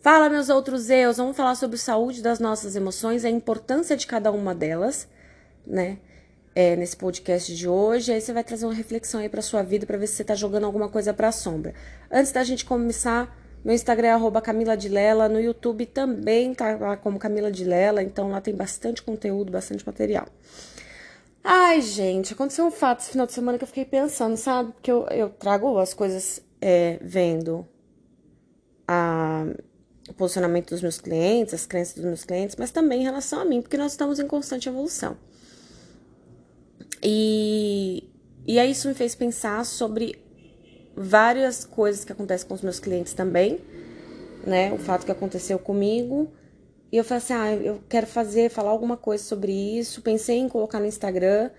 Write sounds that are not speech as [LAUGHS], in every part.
Fala, meus outros eus, vamos falar sobre saúde das nossas emoções, a importância de cada uma delas, né? É, nesse podcast de hoje. Aí você vai trazer uma reflexão aí pra sua vida para ver se você tá jogando alguma coisa pra sombra. Antes da gente começar, meu Instagram é arroba Camila no YouTube também tá lá como Camila de Lela, então lá tem bastante conteúdo, bastante material. Ai, gente, aconteceu um fato esse final de semana que eu fiquei pensando, sabe? Que eu, eu trago as coisas é, vendo a, o posicionamento dos meus clientes, as crenças dos meus clientes, mas também em relação a mim, porque nós estamos em constante evolução. E, e aí isso me fez pensar sobre várias coisas que acontecem com os meus clientes também, né? O fato que aconteceu comigo e eu falei assim: ah, eu quero fazer, falar alguma coisa sobre isso. Pensei em colocar no Instagram,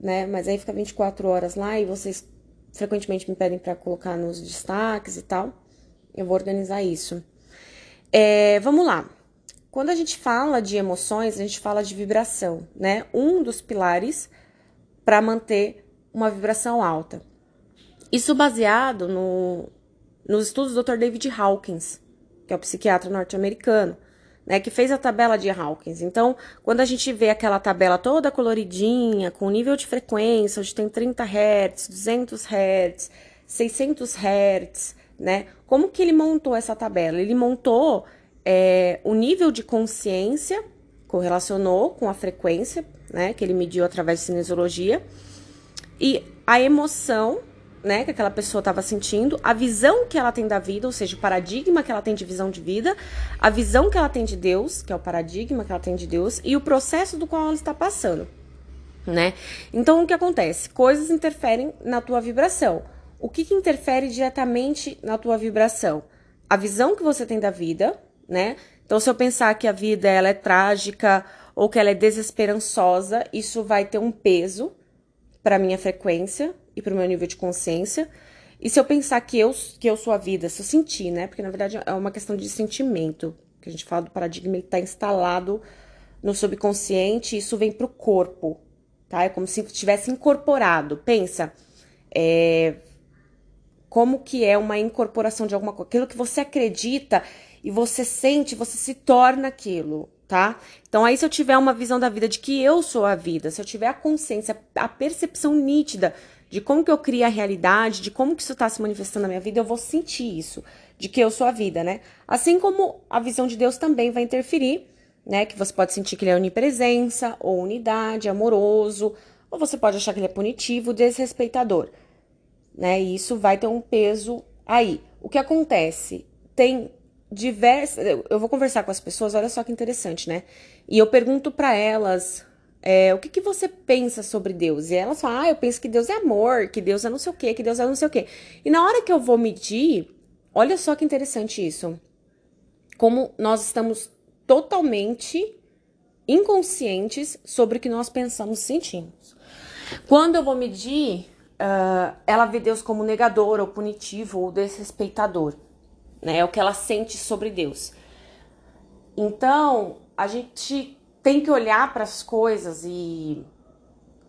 né? Mas aí fica 24 horas lá e vocês frequentemente me pedem para colocar nos destaques e tal. Eu vou organizar isso. É, vamos lá. Quando a gente fala de emoções, a gente fala de vibração, né? Um dos pilares para manter uma vibração alta. Isso baseado no, nos estudos do Dr. David Hawkins, que é o psiquiatra norte-americano né, que fez a tabela de Hawkins. Então, quando a gente vê aquela tabela toda coloridinha, com nível de frequência, onde tem 30 Hz, 200 Hz, 600 Hz, né? Como que ele montou essa tabela? Ele montou é, o nível de consciência, correlacionou com a frequência, né, que ele mediu através de cinesiologia, e a emoção né, que aquela pessoa estava sentindo, a visão que ela tem da vida, ou seja, o paradigma que ela tem de visão de vida, a visão que ela tem de Deus, que é o paradigma que ela tem de Deus, e o processo do qual ela está passando, né? Então, o que acontece? Coisas interferem na tua vibração. O que, que interfere diretamente na tua vibração? A visão que você tem da vida, né? Então, se eu pensar que a vida ela é trágica ou que ela é desesperançosa, isso vai ter um peso para minha frequência, e para o meu nível de consciência. E se eu pensar que eu, que eu sou a vida, se eu sentir, né? Porque na verdade é uma questão de sentimento. Que a gente fala do paradigma, ele está instalado no subconsciente isso vem para o corpo, tá? É como se tivesse incorporado. Pensa, é, como que é uma incorporação de alguma coisa. Aquilo que você acredita e você sente, você se torna aquilo, tá? Então aí se eu tiver uma visão da vida de que eu sou a vida, se eu tiver a consciência, a percepção nítida de como que eu crio a realidade, de como que isso está se manifestando na minha vida, eu vou sentir isso, de que eu sou a vida, né? Assim como a visão de Deus também vai interferir, né? Que você pode sentir que ele é onipresença, ou unidade, amoroso, ou você pode achar que ele é punitivo, desrespeitador, né? E isso vai ter um peso aí. O que acontece? Tem diversas. Eu vou conversar com as pessoas, olha só que interessante, né? E eu pergunto para elas é, o que, que você pensa sobre Deus? E elas falam, ah, eu penso que Deus é amor, que Deus é não sei o quê, que Deus é não sei o quê. E na hora que eu vou medir, olha só que interessante isso. Como nós estamos totalmente inconscientes sobre o que nós pensamos e sentimos. Quando eu vou medir, uh, ela vê Deus como negador, ou punitivo, ou desrespeitador. Né? É o que ela sente sobre Deus. Então, a gente tem que olhar para as coisas e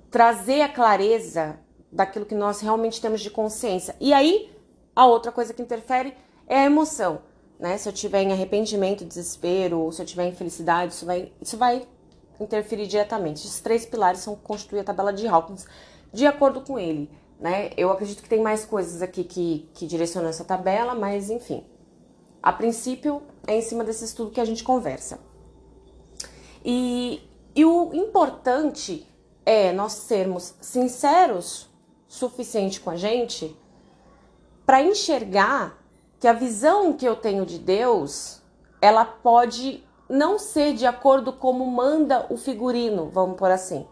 trazer a clareza daquilo que nós realmente temos de consciência. E aí, a outra coisa que interfere é a emoção, né? Se eu tiver em arrependimento, desespero, ou se eu tiver em felicidade, isso vai, isso vai interferir diretamente. Esses três pilares são constituir a tabela de Hawkins de acordo com ele, né? Eu acredito que tem mais coisas aqui que, que direcionam essa tabela, mas enfim. A princípio, é em cima desse estudo que a gente conversa. E, e o importante é nós sermos sinceros suficiente com a gente para enxergar que a visão que eu tenho de Deus, ela pode não ser de acordo como manda o figurino, vamos por assim,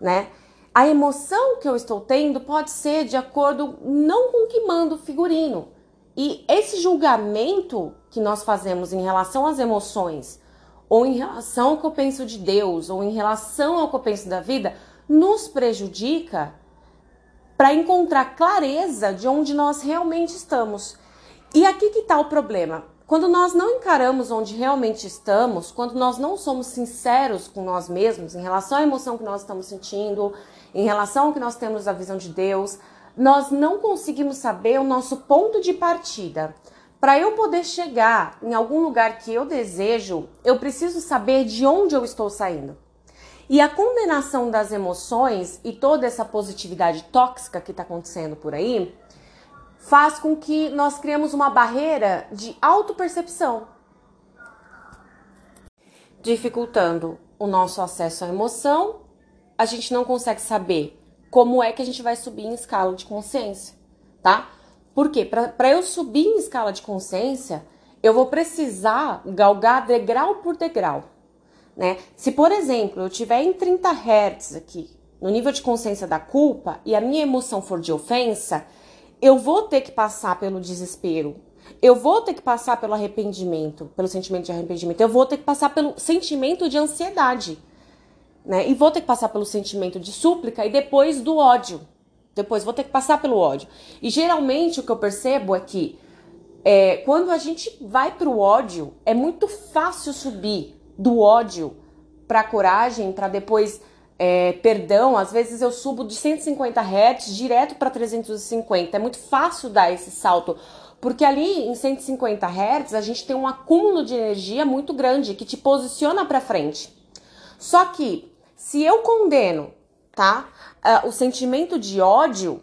né? A emoção que eu estou tendo pode ser de acordo não com o que manda o figurino. E esse julgamento que nós fazemos em relação às emoções ou em relação ao que eu penso de Deus, ou em relação ao que eu penso da vida, nos prejudica para encontrar clareza de onde nós realmente estamos. E aqui que está o problema. Quando nós não encaramos onde realmente estamos, quando nós não somos sinceros com nós mesmos em relação à emoção que nós estamos sentindo, em relação ao que nós temos da visão de Deus, nós não conseguimos saber o nosso ponto de partida Para eu poder chegar em algum lugar que eu desejo, eu preciso saber de onde eu estou saindo. E a condenação das emoções e toda essa positividade tóxica que está acontecendo por aí faz com que nós criemos uma barreira de autopercepção, dificultando o nosso acesso à emoção. A gente não consegue saber como é que a gente vai subir em escala de consciência, tá? Porque para eu subir em escala de consciência, eu vou precisar galgar degrau por degrau, né? Se, por exemplo, eu tiver em 30 Hz aqui, no nível de consciência da culpa, e a minha emoção for de ofensa, eu vou ter que passar pelo desespero. Eu vou ter que passar pelo arrependimento, pelo sentimento de arrependimento. Eu vou ter que passar pelo sentimento de ansiedade, né? E vou ter que passar pelo sentimento de súplica e depois do ódio. Depois vou ter que passar pelo ódio. E geralmente o que eu percebo é que é, quando a gente vai pro ódio, é muito fácil subir do ódio pra coragem, para depois é, perdão, às vezes eu subo de 150 Hz direto para 350. É muito fácil dar esse salto, porque ali em 150 Hz a gente tem um acúmulo de energia muito grande que te posiciona para frente. Só que se eu condeno, tá, uh, o sentimento de ódio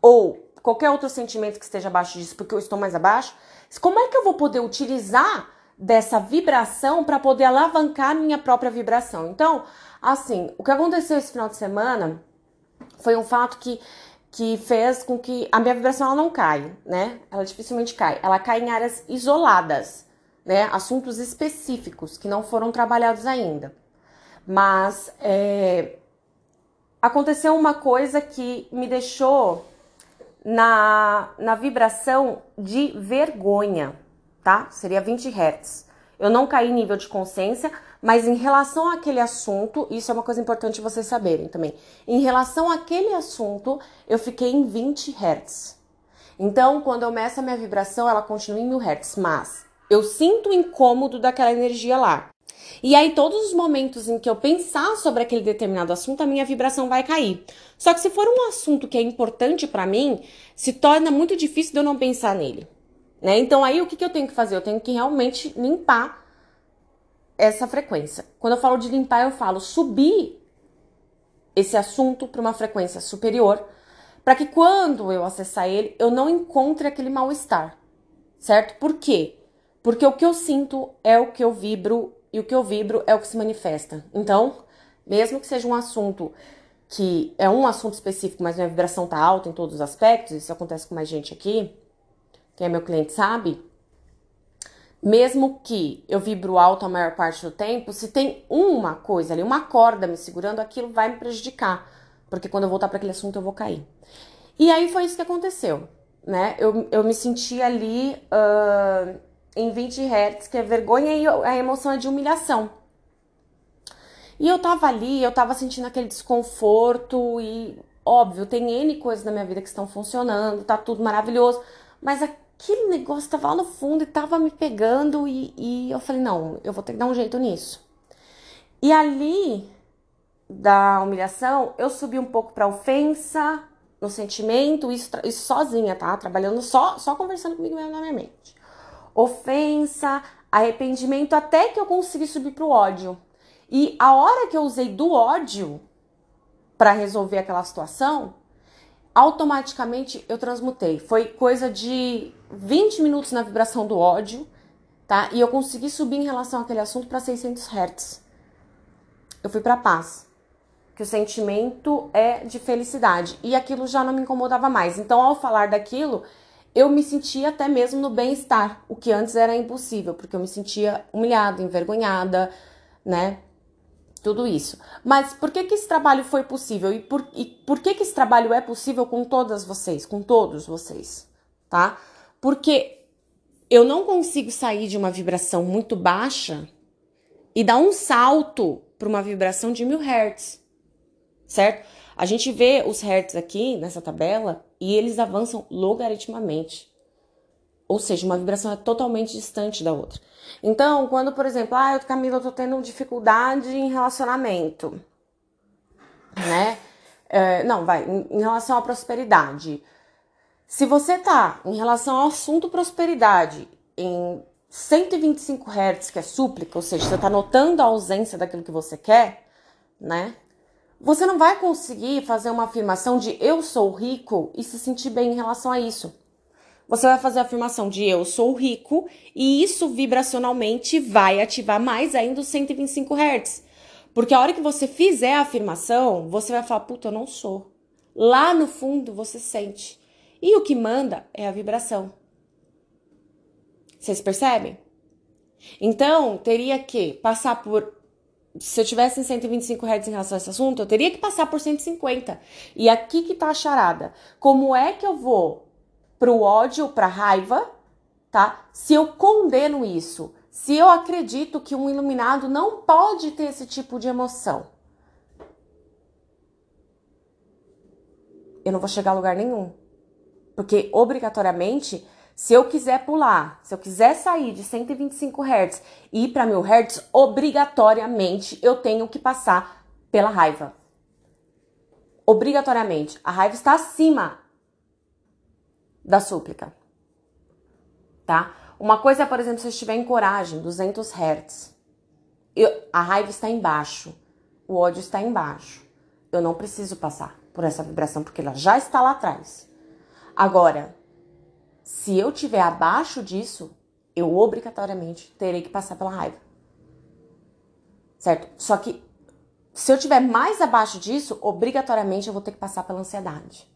ou qualquer outro sentimento que esteja abaixo disso, porque eu estou mais abaixo, como é que eu vou poder utilizar dessa vibração para poder alavancar minha própria vibração? Então, Assim, o que aconteceu esse final de semana foi um fato que, que fez com que a minha vibração ela não cai, né? Ela dificilmente cai. Ela cai em áreas isoladas, né? Assuntos específicos que não foram trabalhados ainda. Mas é, aconteceu uma coisa que me deixou na, na vibração de vergonha, tá? Seria 20 Hz. Eu não caí em nível de consciência, mas em relação àquele assunto, isso é uma coisa importante vocês saberem também. Em relação àquele assunto, eu fiquei em 20 Hz. Então, quando eu meço a minha vibração, ela continua em 1000 Hz, mas eu sinto o incômodo daquela energia lá. E aí, todos os momentos em que eu pensar sobre aquele determinado assunto, a minha vibração vai cair. Só que se for um assunto que é importante para mim, se torna muito difícil de eu não pensar nele. Né? Então, aí o que, que eu tenho que fazer? Eu tenho que realmente limpar essa frequência. Quando eu falo de limpar, eu falo subir esse assunto para uma frequência superior, para que quando eu acessar ele, eu não encontre aquele mal-estar, certo? Por quê? Porque o que eu sinto é o que eu vibro e o que eu vibro é o que se manifesta. Então, mesmo que seja um assunto que é um assunto específico, mas minha vibração tá alta em todos os aspectos, isso acontece com mais gente aqui, quem é meu cliente sabe, mesmo que eu vibro alto a maior parte do tempo, se tem uma coisa ali, uma corda me segurando, aquilo vai me prejudicar, porque quando eu voltar para aquele assunto eu vou cair. E aí foi isso que aconteceu, né? Eu, eu me senti ali uh, em 20 Hz, que é vergonha e a emoção é de humilhação. E eu tava ali, eu tava sentindo aquele desconforto e, óbvio, tem N coisas na minha vida que estão funcionando, tá tudo maravilhoso, mas aquele negócio tava lá no fundo e tava me pegando e, e eu falei, não, eu vou ter que dar um jeito nisso. E ali da humilhação, eu subi um pouco pra ofensa, no sentimento, isso, isso sozinha, tá? Trabalhando só, só conversando comigo mesmo na minha mente. Ofensa, arrependimento, até que eu consegui subir pro ódio. E a hora que eu usei do ódio para resolver aquela situação, automaticamente eu transmutei. Foi coisa de 20 minutos na vibração do ódio, tá? E eu consegui subir em relação àquele assunto para 600 Hz. Eu fui para paz. Que o sentimento é de felicidade e aquilo já não me incomodava mais. Então, ao falar daquilo, eu me sentia até mesmo no bem-estar, o que antes era impossível, porque eu me sentia humilhada, envergonhada, né? tudo isso. Mas por que que esse trabalho foi possível e por, e por que que esse trabalho é possível com todas vocês, com todos vocês, tá? Porque eu não consigo sair de uma vibração muito baixa e dar um salto para uma vibração de mil hertz, certo? A gente vê os hertz aqui nessa tabela e eles avançam logaritmamente. Ou seja, uma vibração é totalmente distante da outra. Então, quando, por exemplo, ah, eu, Camila, eu tô tendo dificuldade em relacionamento, né? É, não, vai, em, em relação à prosperidade. Se você tá em relação ao assunto prosperidade em 125 Hz, que é súplica, ou seja, você tá notando a ausência daquilo que você quer, né? Você não vai conseguir fazer uma afirmação de eu sou rico e se sentir bem em relação a isso. Você vai fazer a afirmação de eu sou rico e isso vibracionalmente vai ativar mais ainda os 125 Hz. Porque a hora que você fizer a afirmação, você vai falar, puta, eu não sou. Lá no fundo você sente. E o que manda é a vibração. Vocês percebem? Então, teria que passar por. Se eu tivesse em 125 Hz em relação a esse assunto, eu teria que passar por 150. E aqui que tá a charada. Como é que eu vou pro ódio, pra raiva, tá? Se eu condeno isso, se eu acredito que um iluminado não pode ter esse tipo de emoção, eu não vou chegar a lugar nenhum. Porque obrigatoriamente, se eu quiser pular, se eu quiser sair de 125 Hz e ir para 1000 Hz, obrigatoriamente eu tenho que passar pela raiva. Obrigatoriamente. A raiva está acima da súplica. Tá? Uma coisa é, por exemplo, se eu estiver em coragem, 200 Hz. Eu, a raiva está embaixo, o ódio está embaixo. Eu não preciso passar por essa vibração porque ela já está lá atrás. Agora, se eu tiver abaixo disso, eu obrigatoriamente terei que passar pela raiva. Certo? Só que se eu tiver mais abaixo disso, obrigatoriamente eu vou ter que passar pela ansiedade.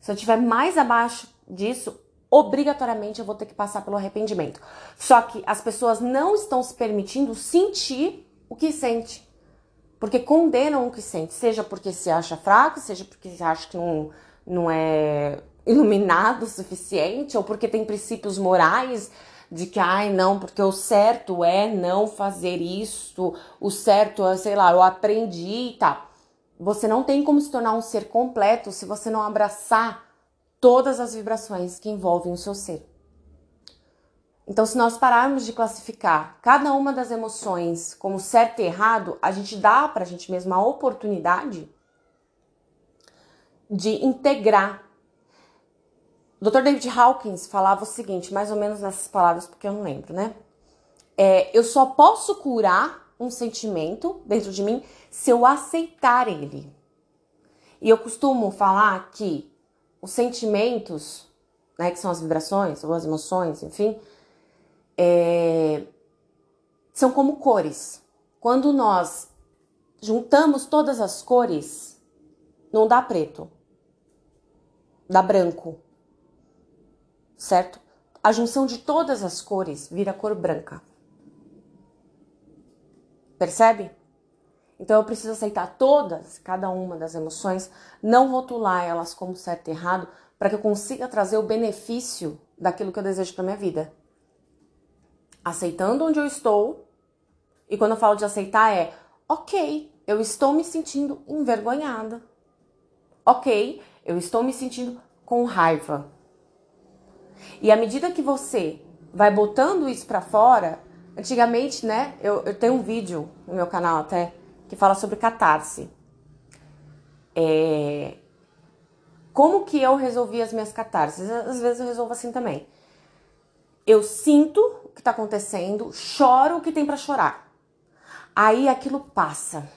Se eu tiver mais abaixo disso, obrigatoriamente eu vou ter que passar pelo arrependimento. Só que as pessoas não estão se permitindo sentir o que sente. Porque condenam o que sente, seja porque se acha fraco, seja porque se acha que não, não é iluminado o suficiente, ou porque tem princípios morais de que, ai, não, porque o certo é não fazer isso, o certo é, sei lá, eu aprendi e tal. Você não tem como se tornar um ser completo se você não abraçar todas as vibrações que envolvem o seu ser. Então, se nós pararmos de classificar cada uma das emoções como certo e errado, a gente dá para a gente mesma a oportunidade de integrar. O Dr. David Hawkins falava o seguinte, mais ou menos nessas palavras, porque eu não lembro, né? É, eu só posso curar um sentimento dentro de mim se eu aceitar ele. E eu costumo falar que os sentimentos, né, que são as vibrações ou as emoções, enfim, é, são como cores. Quando nós juntamos todas as cores, não dá preto, dá branco, certo? A junção de todas as cores vira cor branca. Percebe? Então eu preciso aceitar todas, cada uma das emoções, não rotular elas como certo e errado, para que eu consiga trazer o benefício daquilo que eu desejo para minha vida aceitando onde eu estou. E quando eu falo de aceitar é, ok, eu estou me sentindo envergonhada. Ok, eu estou me sentindo com raiva. E à medida que você vai botando isso para fora, antigamente, né, eu, eu, tenho um vídeo no meu canal até que fala sobre catarse. É, como que eu resolvi as minhas catarses? Às vezes eu resolvo assim também. Eu sinto o que está acontecendo, choro o que tem para chorar. Aí aquilo passa.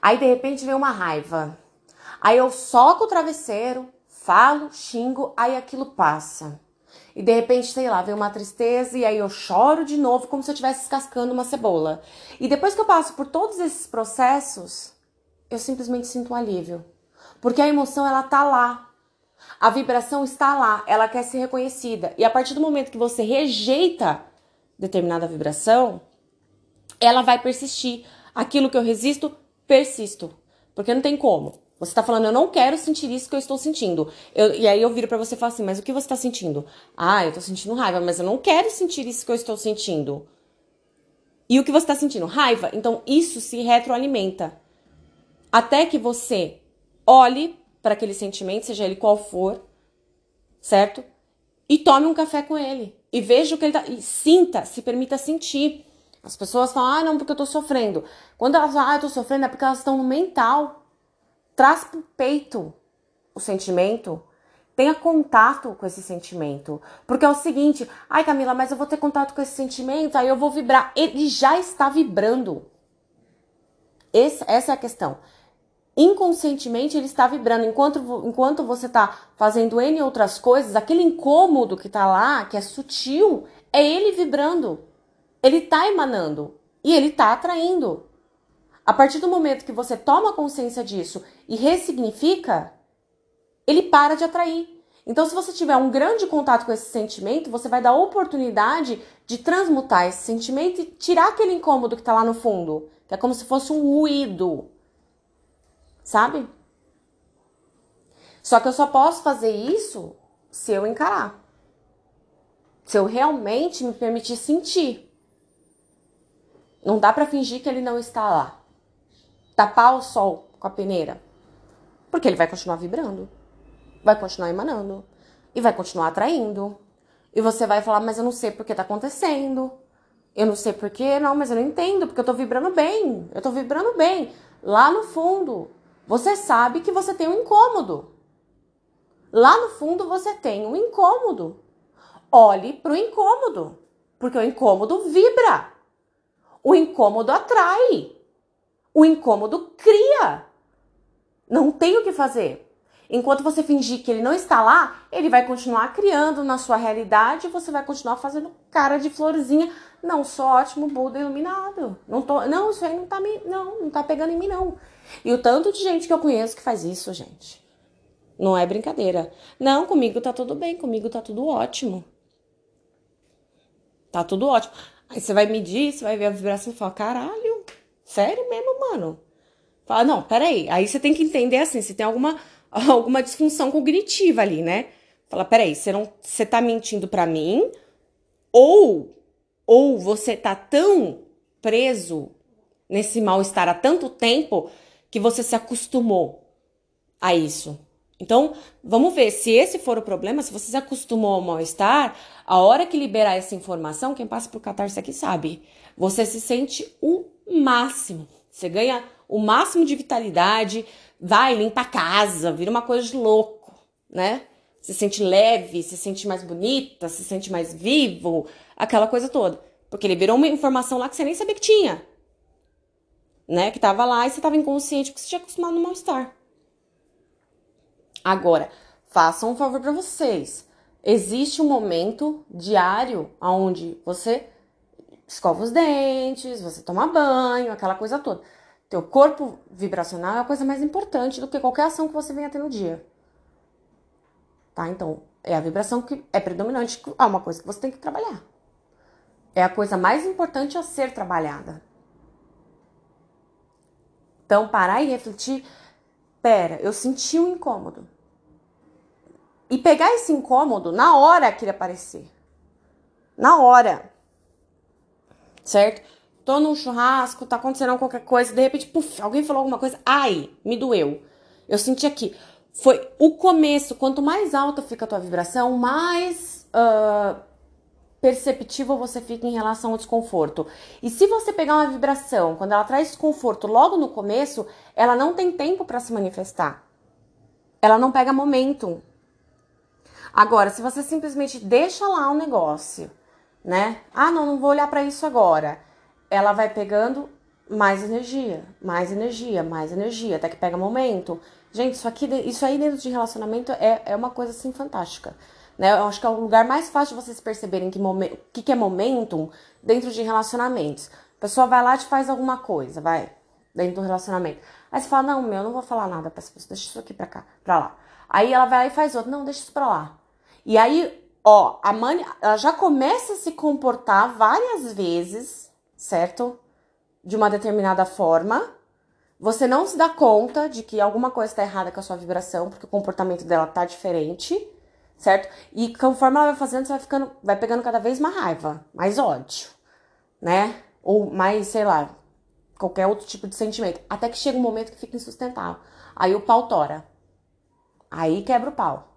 Aí de repente vem uma raiva. Aí eu soco o travesseiro, falo, xingo, aí aquilo passa. E de repente, sei lá, vem uma tristeza e aí eu choro de novo como se eu estivesse descascando uma cebola. E depois que eu passo por todos esses processos, eu simplesmente sinto um alívio. Porque a emoção ela tá lá, a vibração está lá, ela quer ser reconhecida. E a partir do momento que você rejeita determinada vibração, ela vai persistir. Aquilo que eu resisto, persisto. Porque não tem como. Você está falando, eu não quero sentir isso que eu estou sentindo. Eu, e aí eu viro para você e falo assim, mas o que você está sentindo? Ah, eu estou sentindo raiva, mas eu não quero sentir isso que eu estou sentindo. E o que você está sentindo? Raiva. Então isso se retroalimenta. Até que você olhe para aquele sentimento, seja ele qual for, certo? E tome um café com ele. E veja o que ele tá. E sinta, se permita sentir. As pessoas falam, ah, não, porque eu tô sofrendo. Quando elas falam, ah, eu tô sofrendo, é porque elas estão no mental. Traz pro peito o sentimento Tenha contato com esse sentimento. Porque é o seguinte, ai Camila, mas eu vou ter contato com esse sentimento, aí eu vou vibrar. Ele já está vibrando. Esse, essa é a questão. Inconscientemente ele está vibrando. Enquanto, enquanto você está fazendo N outras coisas, aquele incômodo que está lá, que é sutil, é ele vibrando. Ele está emanando. E ele está atraindo. A partir do momento que você toma consciência disso e ressignifica, ele para de atrair. Então, se você tiver um grande contato com esse sentimento, você vai dar oportunidade de transmutar esse sentimento e tirar aquele incômodo que está lá no fundo, que é como se fosse um ruído. Sabe? Só que eu só posso fazer isso se eu encarar. Se eu realmente me permitir sentir. Não dá para fingir que ele não está lá. Tapar o sol com a peneira. Porque ele vai continuar vibrando vai continuar emanando e vai continuar atraindo. E você vai falar, mas eu não sei porque tá acontecendo. Eu não sei porquê, não, mas eu não entendo, porque eu tô vibrando bem. Eu tô vibrando bem. Lá no fundo, você sabe que você tem um incômodo. Lá no fundo você tem um incômodo. Olhe pro incômodo, porque o incômodo vibra. O incômodo atrai. O incômodo cria. Não tem o que fazer. Enquanto você fingir que ele não está lá, ele vai continuar criando na sua realidade e você vai continuar fazendo cara de florzinha. Não, sou ótimo, Buda iluminado. Não, tô, não, isso aí não tá, me, não, não tá pegando em mim, não. E o tanto de gente que eu conheço que faz isso, gente. Não é brincadeira. Não, comigo tá tudo bem, comigo tá tudo ótimo. Tá tudo ótimo. Aí você vai medir, você vai ver a vibração e fala: caralho, sério mesmo, mano? Fala, não, peraí. Aí você tem que entender assim, se tem alguma [LAUGHS] alguma disfunção cognitiva ali, né? Fala, peraí, você não, você tá mentindo para mim? Ou, ou você tá tão preso nesse mal-estar há tanto tempo que você se acostumou a isso. Então, vamos ver se esse for o problema, se você se acostumou ao mal-estar, a hora que liberar essa informação, quem passa por catarse aqui sabe, você se sente o máximo. Você ganha o máximo de vitalidade, vai, limpa a casa, vira uma coisa de louco, né? Se sente leve, se sente mais bonita, se sente mais vivo, aquela coisa toda. Porque ele virou uma informação lá que você nem sabia que tinha. Né? Que tava lá e você tava inconsciente porque você tinha acostumado no mal-estar. Agora, façam um favor para vocês. Existe um momento diário onde você escova os dentes, você toma banho, aquela coisa toda. Teu corpo vibracional é a coisa mais importante do que qualquer ação que você venha ter no dia. Tá? Então, é a vibração que é predominante, é uma coisa que você tem que trabalhar. É a coisa mais importante a ser trabalhada. Então, parar e refletir. Pera, eu senti um incômodo. E pegar esse incômodo na hora que ele aparecer. Na hora. Certo? tô num churrasco, tá acontecendo qualquer coisa, de repente, puf, alguém falou alguma coisa, ai, me doeu. Eu senti aqui. Foi o começo, quanto mais alta fica a tua vibração, mais uh, perceptível você fica em relação ao desconforto. E se você pegar uma vibração, quando ela traz desconforto logo no começo, ela não tem tempo para se manifestar. Ela não pega momento. Agora, se você simplesmente deixa lá o um negócio, né? Ah, não, não vou olhar para isso agora ela vai pegando mais energia, mais energia, mais energia, até que pega momento. Gente, isso aqui, isso aí dentro de relacionamento é, é uma coisa assim fantástica. Né? Eu acho que é o lugar mais fácil de vocês perceberem que o que, que é momentum dentro de relacionamentos. A pessoa vai lá e te faz alguma coisa, vai, dentro do relacionamento. Aí você fala, não, meu, eu não vou falar nada pra essa pessoa, deixa isso aqui pra cá, pra lá. Aí ela vai lá e faz outro, não, deixa isso pra lá. E aí, ó, a mãe, ela já começa a se comportar várias vezes certo? De uma determinada forma. Você não se dá conta de que alguma coisa está errada com a sua vibração, porque o comportamento dela tá diferente, certo? E conforme ela vai fazendo, você vai ficando, vai pegando cada vez mais raiva, mais ódio, né? Ou mais, sei lá, qualquer outro tipo de sentimento. Até que chega um momento que fica insustentável. Aí o pau tora. Aí quebra o pau.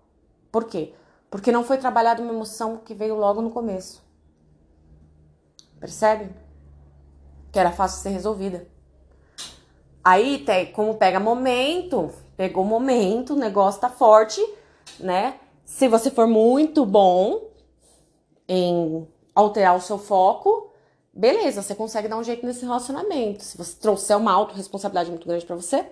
Por quê? Porque não foi trabalhada uma emoção que veio logo no começo. Percebe? que era fácil ser resolvida. Aí, como pega momento, pegou momento, o negócio tá forte, né? Se você for muito bom em alterar o seu foco, beleza, você consegue dar um jeito nesse relacionamento. Se você trouxer uma autorresponsabilidade muito grande para você,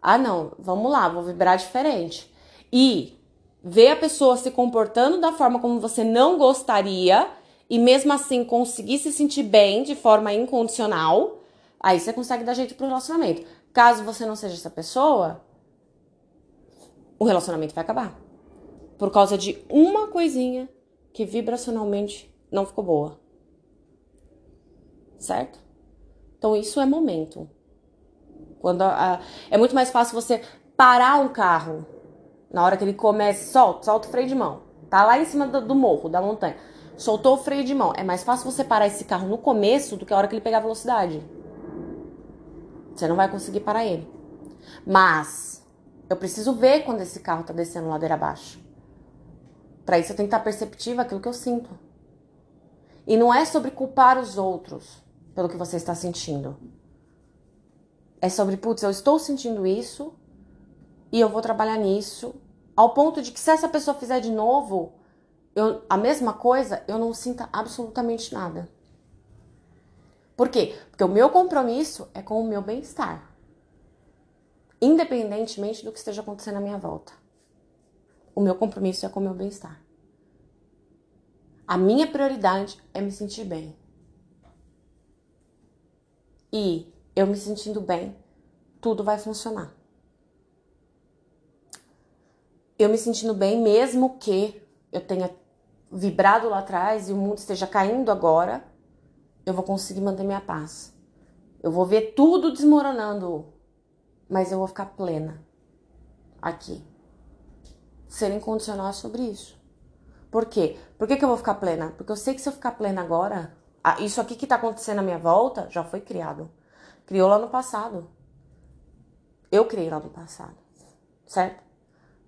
ah, não, vamos lá, vou vibrar diferente. E ver a pessoa se comportando da forma como você não gostaria e mesmo assim conseguir se sentir bem de forma incondicional, aí você consegue dar jeito pro relacionamento. Caso você não seja essa pessoa, o relacionamento vai acabar. Por causa de uma coisinha que vibracionalmente não ficou boa. Certo? Então isso é momento. Quando a, a, é muito mais fácil você parar um carro na hora que ele começa, solta, solta o freio de mão. Tá lá em cima do, do morro, da montanha. Soltou o freio de mão. É mais fácil você parar esse carro no começo do que a hora que ele pegar velocidade. Você não vai conseguir parar ele. Mas eu preciso ver quando esse carro tá descendo ladeira abaixo. Para isso eu tenho que estar perceptiva aquilo que eu sinto. E não é sobre culpar os outros pelo que você está sentindo. É sobre, putz, eu estou sentindo isso e eu vou trabalhar nisso ao ponto de que se essa pessoa fizer de novo eu, a mesma coisa, eu não sinta absolutamente nada. Por quê? Porque o meu compromisso é com o meu bem-estar. Independentemente do que esteja acontecendo à minha volta. O meu compromisso é com o meu bem-estar. A minha prioridade é me sentir bem. E eu me sentindo bem, tudo vai funcionar eu me sentindo bem, mesmo que eu tenha vibrado lá atrás e o mundo esteja caindo agora, eu vou conseguir manter minha paz. Eu vou ver tudo desmoronando, mas eu vou ficar plena aqui. Ser incondicional é sobre isso. Por quê? Por que, que eu vou ficar plena? Porque eu sei que se eu ficar plena agora, isso aqui que tá acontecendo à minha volta já foi criado. Criou lá no passado. Eu criei lá no passado, certo?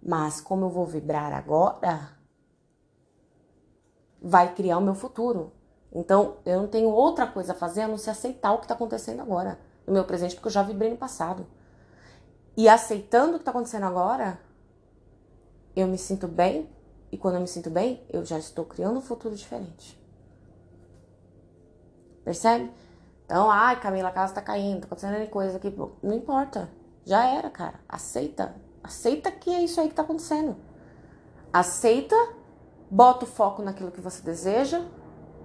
Mas como eu vou vibrar agora, vai criar o meu futuro. Então, eu não tenho outra coisa a fazer a não ser aceitar o que está acontecendo agora, no meu presente, porque eu já vibrei no passado. E aceitando o que está acontecendo agora, eu me sinto bem, e quando eu me sinto bem, eu já estou criando um futuro diferente. Percebe? Então, ai, Camila, a casa tá caindo, tá acontecendo coisa aqui. Não importa. Já era, cara. Aceita. Aceita que é isso aí que está acontecendo. Aceita, bota o foco naquilo que você deseja,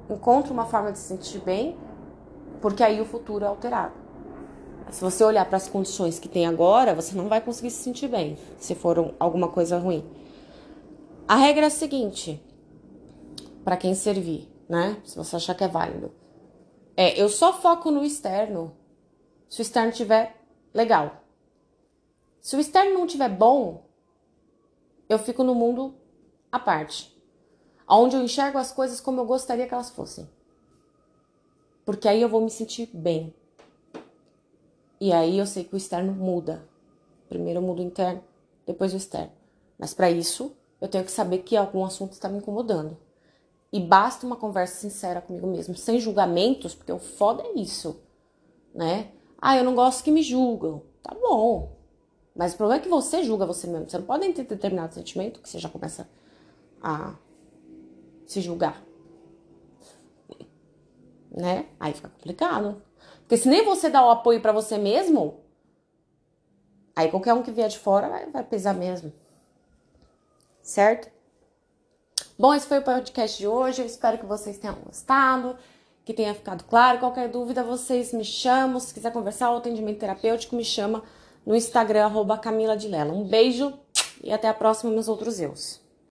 encontra uma forma de se sentir bem, porque aí o futuro é alterado. Se você olhar para as condições que tem agora, você não vai conseguir se sentir bem, se for alguma coisa ruim. A regra é a seguinte, para quem servir, né? Se você achar que é válido. É, eu só foco no externo se o externo estiver legal. Se o externo não estiver bom, eu fico no mundo à parte, onde eu enxergo as coisas como eu gostaria que elas fossem. Porque aí eu vou me sentir bem. E aí eu sei que o externo muda. Primeiro eu mudo o interno, depois o externo. Mas para isso, eu tenho que saber que algum assunto está me incomodando. E basta uma conversa sincera comigo mesmo, sem julgamentos, porque o foda é isso, né? Ah, eu não gosto que me julgam. Tá bom. Mas o problema é que você julga você mesmo. Você não pode ter determinado sentimento que você já começa a se julgar. Né? Aí fica complicado. Porque se nem você dá o apoio para você mesmo, aí qualquer um que vier de fora vai, vai pesar mesmo. Certo? Bom, esse foi o podcast de hoje. Eu espero que vocês tenham gostado, que tenha ficado claro. Qualquer dúvida, vocês me chamam. Se quiser conversar, o atendimento terapêutico me chama no Instagram, arroba Camila de Lela. Um beijo e até a próxima, meus outros eus.